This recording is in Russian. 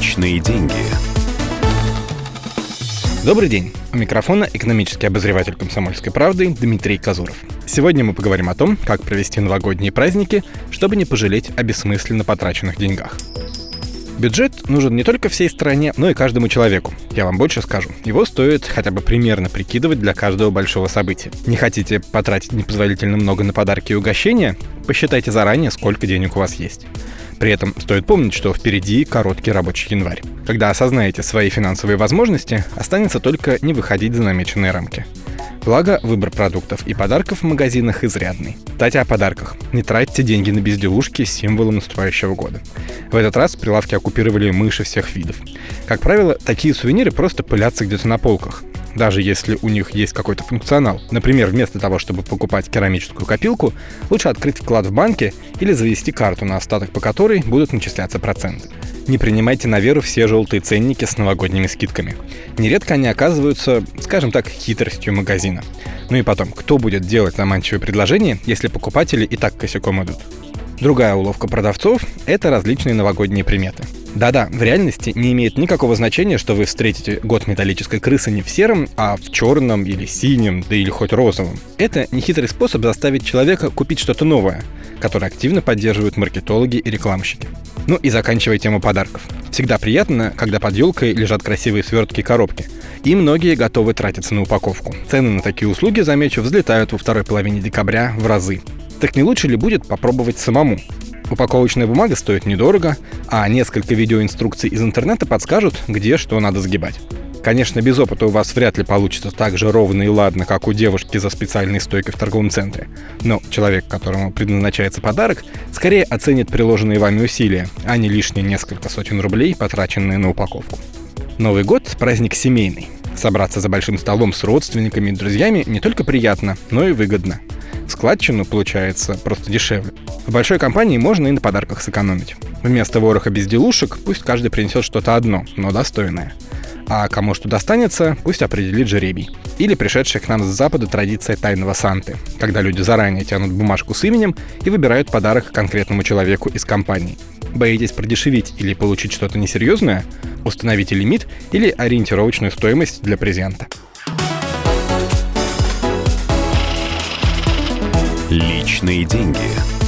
Личные деньги. Добрый день. У микрофона экономический обозреватель «Комсомольской правды» Дмитрий Казуров. Сегодня мы поговорим о том, как провести новогодние праздники, чтобы не пожалеть о бессмысленно потраченных деньгах. Бюджет нужен не только всей стране, но и каждому человеку. Я вам больше скажу. Его стоит хотя бы примерно прикидывать для каждого большого события. Не хотите потратить непозволительно много на подарки и угощения? Посчитайте заранее, сколько денег у вас есть. При этом стоит помнить, что впереди короткий рабочий январь. Когда осознаете свои финансовые возможности, останется только не выходить за намеченные рамки. Благо, выбор продуктов и подарков в магазинах изрядный. Кстати, о подарках. Не тратьте деньги на безделушки с символом наступающего года. В этот раз прилавки оккупировали мыши всех видов. Как правило, такие сувениры просто пылятся где-то на полках, даже если у них есть какой-то функционал. Например, вместо того, чтобы покупать керамическую копилку, лучше открыть вклад в банке или завести карту, на остаток по которой будут начисляться проценты. Не принимайте на веру все желтые ценники с новогодними скидками. Нередко они оказываются, скажем так, хитростью магазина. Ну и потом, кто будет делать заманчивые предложения, если покупатели и так косяком идут? Другая уловка продавцов – это различные новогодние приметы. Да-да, в реальности не имеет никакого значения, что вы встретите год металлической крысы не в сером, а в черном или синем, да или хоть розовом. Это нехитрый способ заставить человека купить что-то новое, которое активно поддерживают маркетологи и рекламщики. Ну и заканчивая тему подарков. Всегда приятно, когда под елкой лежат красивые свертки и коробки. И многие готовы тратиться на упаковку. Цены на такие услуги, замечу, взлетают во второй половине декабря в разы. Так не лучше ли будет попробовать самому? Упаковочная бумага стоит недорого, а несколько видеоинструкций из интернета подскажут, где что надо сгибать. Конечно, без опыта у вас вряд ли получится так же ровно и ладно, как у девушки за специальной стойкой в торговом центре. Но человек, которому предназначается подарок, скорее оценит приложенные вами усилия, а не лишние несколько сотен рублей, потраченные на упаковку. Новый год – праздник семейный. Собраться за большим столом с родственниками и друзьями не только приятно, но и выгодно. Складчину получается просто дешевле. В большой компании можно и на подарках сэкономить. Вместо вороха безделушек пусть каждый принесет что-то одно, но достойное. А кому что достанется, пусть определит жеребий. Или пришедшая к нам с запада традиция тайного Санты, когда люди заранее тянут бумажку с именем и выбирают подарок конкретному человеку из компании. Боитесь продешевить или получить что-то несерьезное? Установите лимит или ориентировочную стоимость для презента. Личные деньги.